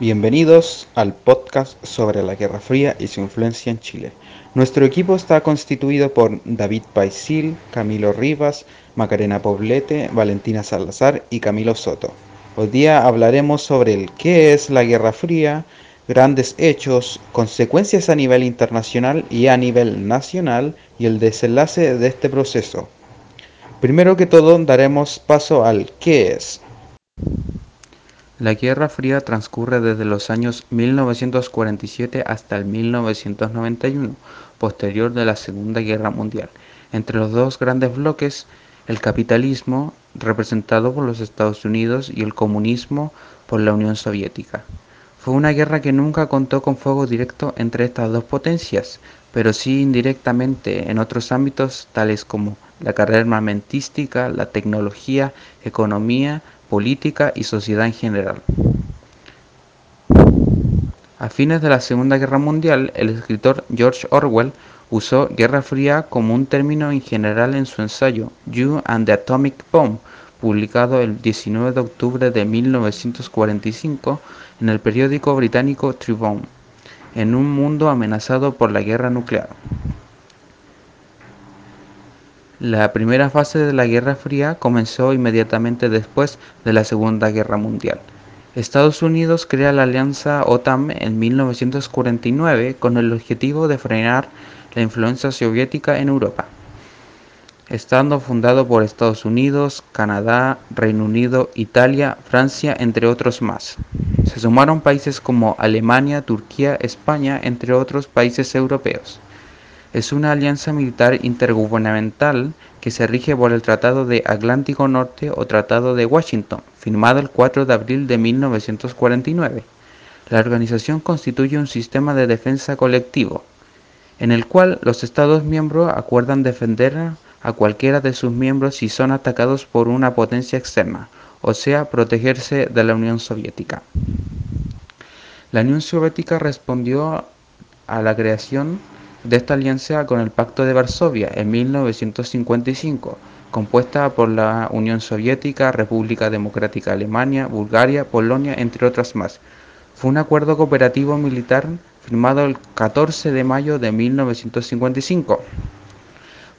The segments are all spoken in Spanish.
Bienvenidos al podcast sobre la Guerra Fría y su influencia en Chile. Nuestro equipo está constituido por David Paisil, Camilo Rivas, Macarena Poblete, Valentina Salazar y Camilo Soto. Hoy día hablaremos sobre el qué es la Guerra Fría, grandes hechos, consecuencias a nivel internacional y a nivel nacional y el desenlace de este proceso. Primero que todo daremos paso al qué es. La Guerra Fría transcurre desde los años 1947 hasta el 1991, posterior de la Segunda Guerra Mundial, entre los dos grandes bloques, el capitalismo, representado por los Estados Unidos, y el comunismo por la Unión Soviética. Fue una guerra que nunca contó con fuego directo entre estas dos potencias, pero sí indirectamente en otros ámbitos tales como la carrera armamentística, la tecnología, economía, política y sociedad en general. A fines de la Segunda Guerra Mundial, el escritor George Orwell usó Guerra Fría como un término en general en su ensayo You and the Atomic Bomb, publicado el 19 de octubre de 1945 en el periódico británico Tribune, en un mundo amenazado por la guerra nuclear. La primera fase de la Guerra Fría comenzó inmediatamente después de la Segunda Guerra Mundial. Estados Unidos crea la alianza OTAN en 1949 con el objetivo de frenar la influencia soviética en Europa. Estando fundado por Estados Unidos, Canadá, Reino Unido, Italia, Francia, entre otros más. Se sumaron países como Alemania, Turquía, España, entre otros países europeos es una alianza militar intergubernamental que se rige por el Tratado de Atlántico Norte o Tratado de Washington, firmado el 4 de abril de 1949. La organización constituye un sistema de defensa colectivo, en el cual los Estados miembros acuerdan defender a cualquiera de sus miembros si son atacados por una potencia externa, o sea, protegerse de la Unión Soviética. La Unión Soviética respondió a la creación de esta alianza con el Pacto de Varsovia en 1955, compuesta por la Unión Soviética, República Democrática Alemania, Bulgaria, Polonia, entre otras más. Fue un acuerdo cooperativo militar firmado el 14 de mayo de 1955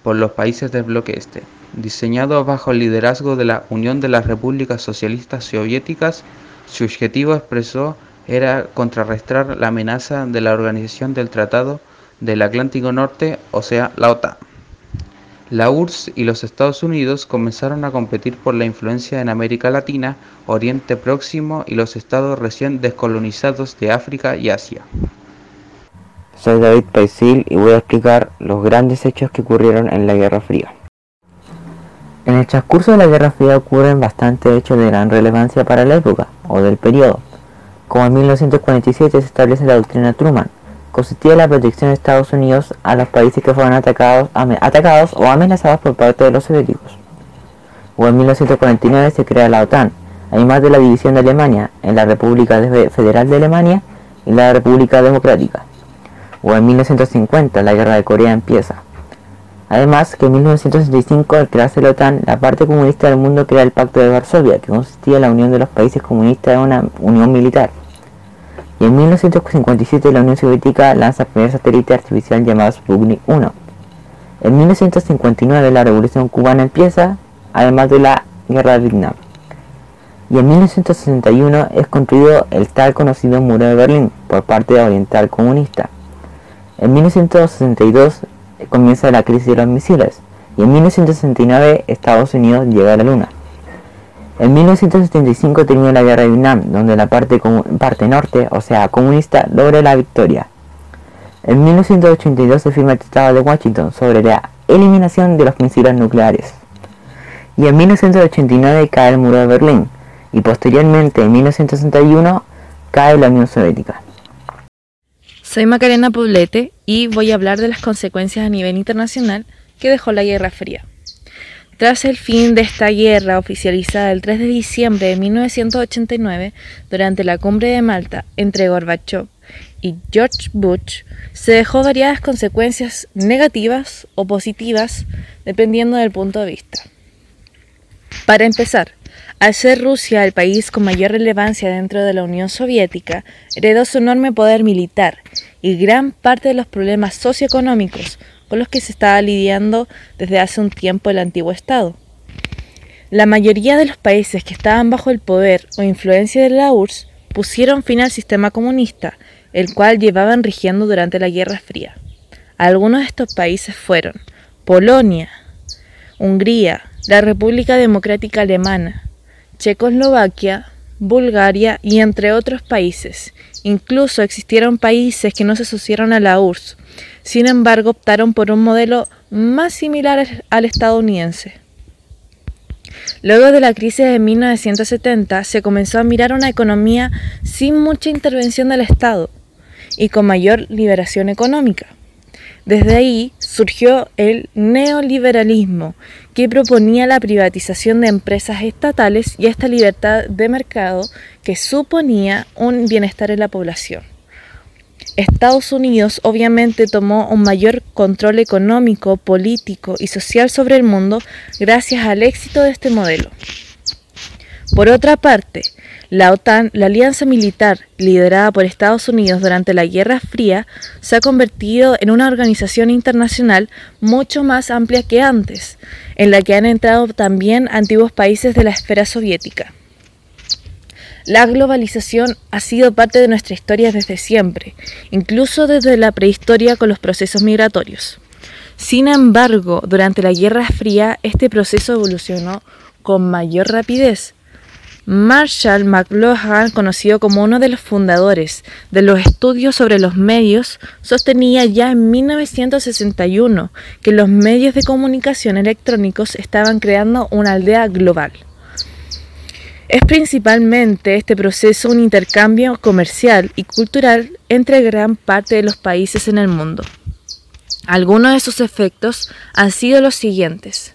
por los países del bloque este, diseñado bajo el liderazgo de la Unión de las Repúblicas Socialistas Soviéticas. Su objetivo expresó era contrarrestar la amenaza de la organización del Tratado del Atlántico Norte, o sea, la OTAN. La URSS y los Estados Unidos comenzaron a competir por la influencia en América Latina, Oriente Próximo y los estados recién descolonizados de África y Asia. Soy David Paisil y voy a explicar los grandes hechos que ocurrieron en la Guerra Fría. En el transcurso de la Guerra Fría ocurren bastantes hechos de gran relevancia para la época o del periodo, como en 1947 se establece la doctrina Truman, consistía la protección de Estados Unidos a los países que fueran atacados, atacados o amenazados por parte de los soviéticos. O en 1949 se crea la OTAN, además de la división de Alemania en la República Federal de Alemania y la República Democrática. O en 1950 la Guerra de Corea empieza. Además que en 1965 al crearse la OTAN, la parte comunista del mundo crea el Pacto de Varsovia, que consistía en la unión de los países comunistas en una unión militar y en 1957 la Unión Soviética lanza el primer satélite artificial llamado Sputnik 1. En 1959 la Revolución Cubana empieza, además de la Guerra de Vietnam. Y en 1961 es construido el tal conocido Muro de Berlín por parte de Oriental Comunista. En 1962 comienza la crisis de los misiles y en 1969 Estados Unidos llega a la Luna. En 1975 terminó la guerra de Vietnam, donde la parte, parte norte, o sea, comunista, logra la victoria. En 1982 se firma el Tratado de Washington sobre la eliminación de los misiles nucleares. Y en 1989 cae el muro de Berlín, y posteriormente en 1961 cae la Unión Soviética. Soy Macarena Poblete y voy a hablar de las consecuencias a nivel internacional que dejó la Guerra Fría. Tras el fin de esta guerra oficializada el 3 de diciembre de 1989, durante la cumbre de Malta entre Gorbachev y George Bush, se dejó variadas consecuencias negativas o positivas dependiendo del punto de vista. Para empezar, Al ser Rusia el país con mayor relevancia dentro de la Unión Soviética, heredó su enorme poder militar y gran parte de los problemas socioeconómicos con los que se estaba lidiando desde hace un tiempo el antiguo Estado. La mayoría de los países que estaban bajo el poder o influencia de la URSS pusieron fin al sistema comunista, el cual llevaban rigiendo durante la Guerra Fría. Algunos de estos países fueron Polonia, Hungría, la República Democrática Alemana, Checoslovaquia, Bulgaria y entre otros países. Incluso existieron países que no se asociaron a la URSS, sin embargo optaron por un modelo más similar al estadounidense. Luego de la crisis de 1970 se comenzó a mirar una economía sin mucha intervención del Estado y con mayor liberación económica. Desde ahí surgió el neoliberalismo, que proponía la privatización de empresas estatales y esta libertad de mercado que suponía un bienestar en la población. Estados Unidos obviamente tomó un mayor control económico, político y social sobre el mundo gracias al éxito de este modelo. Por otra parte, la OTAN, la alianza militar liderada por Estados Unidos durante la Guerra Fría, se ha convertido en una organización internacional mucho más amplia que antes, en la que han entrado también antiguos países de la esfera soviética. La globalización ha sido parte de nuestra historia desde siempre, incluso desde la prehistoria con los procesos migratorios. Sin embargo, durante la Guerra Fría este proceso evolucionó con mayor rapidez, Marshall McLuhan, conocido como uno de los fundadores de los estudios sobre los medios, sostenía ya en 1961 que los medios de comunicación electrónicos estaban creando una aldea global. Es principalmente este proceso un intercambio comercial y cultural entre gran parte de los países en el mundo. Algunos de sus efectos han sido los siguientes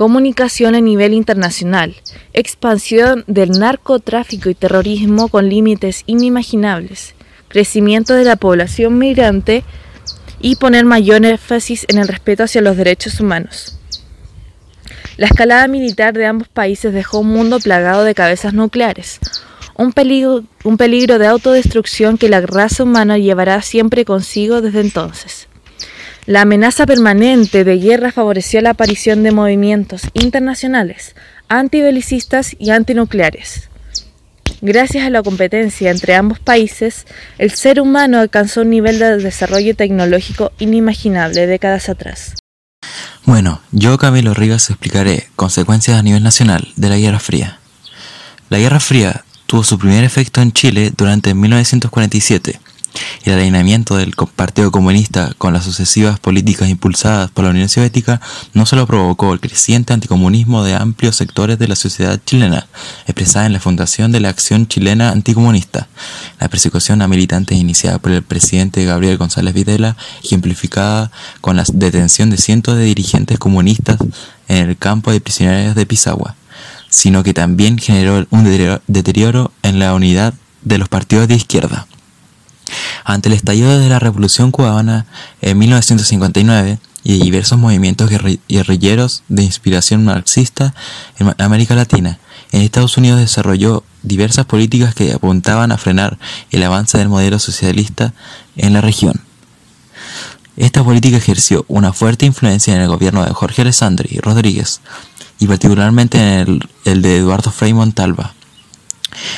comunicación a nivel internacional, expansión del narcotráfico y terrorismo con límites inimaginables, crecimiento de la población migrante y poner mayor énfasis en el respeto hacia los derechos humanos. La escalada militar de ambos países dejó un mundo plagado de cabezas nucleares, un peligro, un peligro de autodestrucción que la raza humana llevará siempre consigo desde entonces. La amenaza permanente de guerra favoreció la aparición de movimientos internacionales antibelicistas y antinucleares. Gracias a la competencia entre ambos países, el ser humano alcanzó un nivel de desarrollo tecnológico inimaginable décadas atrás. Bueno, yo Camilo Rivas explicaré consecuencias a nivel nacional de la Guerra Fría. La Guerra Fría tuvo su primer efecto en Chile durante 1947 el alineamiento del Partido Comunista con las sucesivas políticas impulsadas por la Unión Soviética no solo provocó el creciente anticomunismo de amplios sectores de la sociedad chilena, expresada en la fundación de la Acción Chilena Anticomunista, la persecución a militantes iniciada por el presidente Gabriel González Videla, ejemplificada con la detención de cientos de dirigentes comunistas en el campo de prisioneros de Pisagua, sino que también generó un deterioro en la unidad de los partidos de izquierda. Ante el estallido de la Revolución cubana en 1959 y diversos movimientos guerrilleros de inspiración marxista en América Latina, en Estados Unidos desarrolló diversas políticas que apuntaban a frenar el avance del modelo socialista en la región. Esta política ejerció una fuerte influencia en el gobierno de Jorge Alessandri Rodríguez y particularmente en el, el de Eduardo Frei Montalva.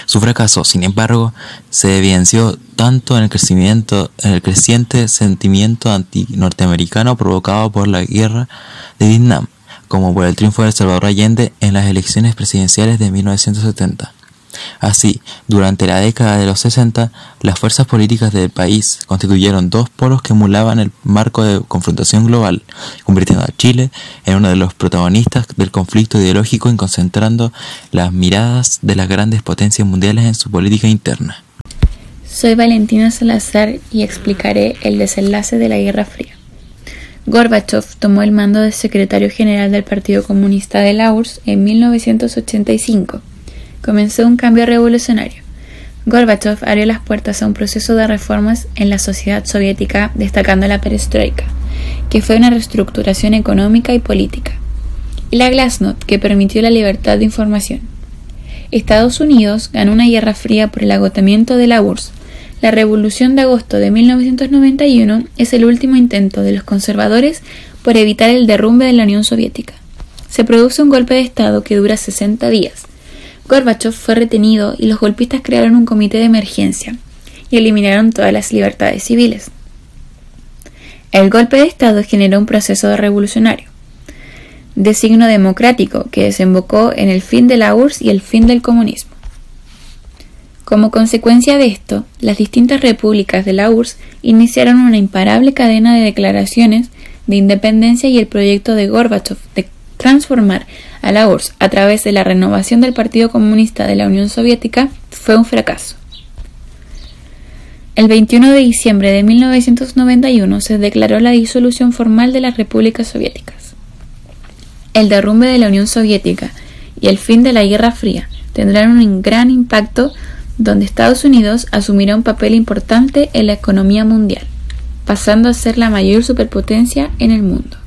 Su fracaso, sin embargo, se evidenció tanto en el creciente sentimiento anti-norteamericano provocado por la guerra de Vietnam, como por el triunfo de Salvador Allende en las elecciones presidenciales de 1970. Así, durante la década de los 60, las fuerzas políticas del país constituyeron dos polos que emulaban el marco de confrontación global, convirtiendo a Chile en uno de los protagonistas del conflicto ideológico y concentrando las miradas de las grandes potencias mundiales en su política interna. Soy Valentina Salazar y explicaré el desenlace de la Guerra Fría. Gorbachev tomó el mando de secretario general del Partido Comunista de la URSS en 1985 comenzó un cambio revolucionario. Gorbachev abrió las puertas a un proceso de reformas en la sociedad soviética, destacando la perestroika, que fue una reestructuración económica y política, y la glasnost, que permitió la libertad de información. Estados Unidos ganó una guerra fría por el agotamiento de la URSS. La Revolución de agosto de 1991 es el último intento de los conservadores por evitar el derrumbe de la Unión Soviética. Se produce un golpe de Estado que dura 60 días. Gorbachev fue retenido y los golpistas crearon un comité de emergencia y eliminaron todas las libertades civiles. El golpe de Estado generó un proceso revolucionario de signo democrático que desembocó en el fin de la URSS y el fin del comunismo. Como consecuencia de esto, las distintas repúblicas de la URSS iniciaron una imparable cadena de declaraciones de independencia y el proyecto de Gorbachev de transformar a la URSS a través de la renovación del Partido Comunista de la Unión Soviética fue un fracaso. El 21 de diciembre de 1991 se declaró la disolución formal de las repúblicas soviéticas. El derrumbe de la Unión Soviética y el fin de la Guerra Fría tendrán un gran impacto donde Estados Unidos asumirá un papel importante en la economía mundial, pasando a ser la mayor superpotencia en el mundo.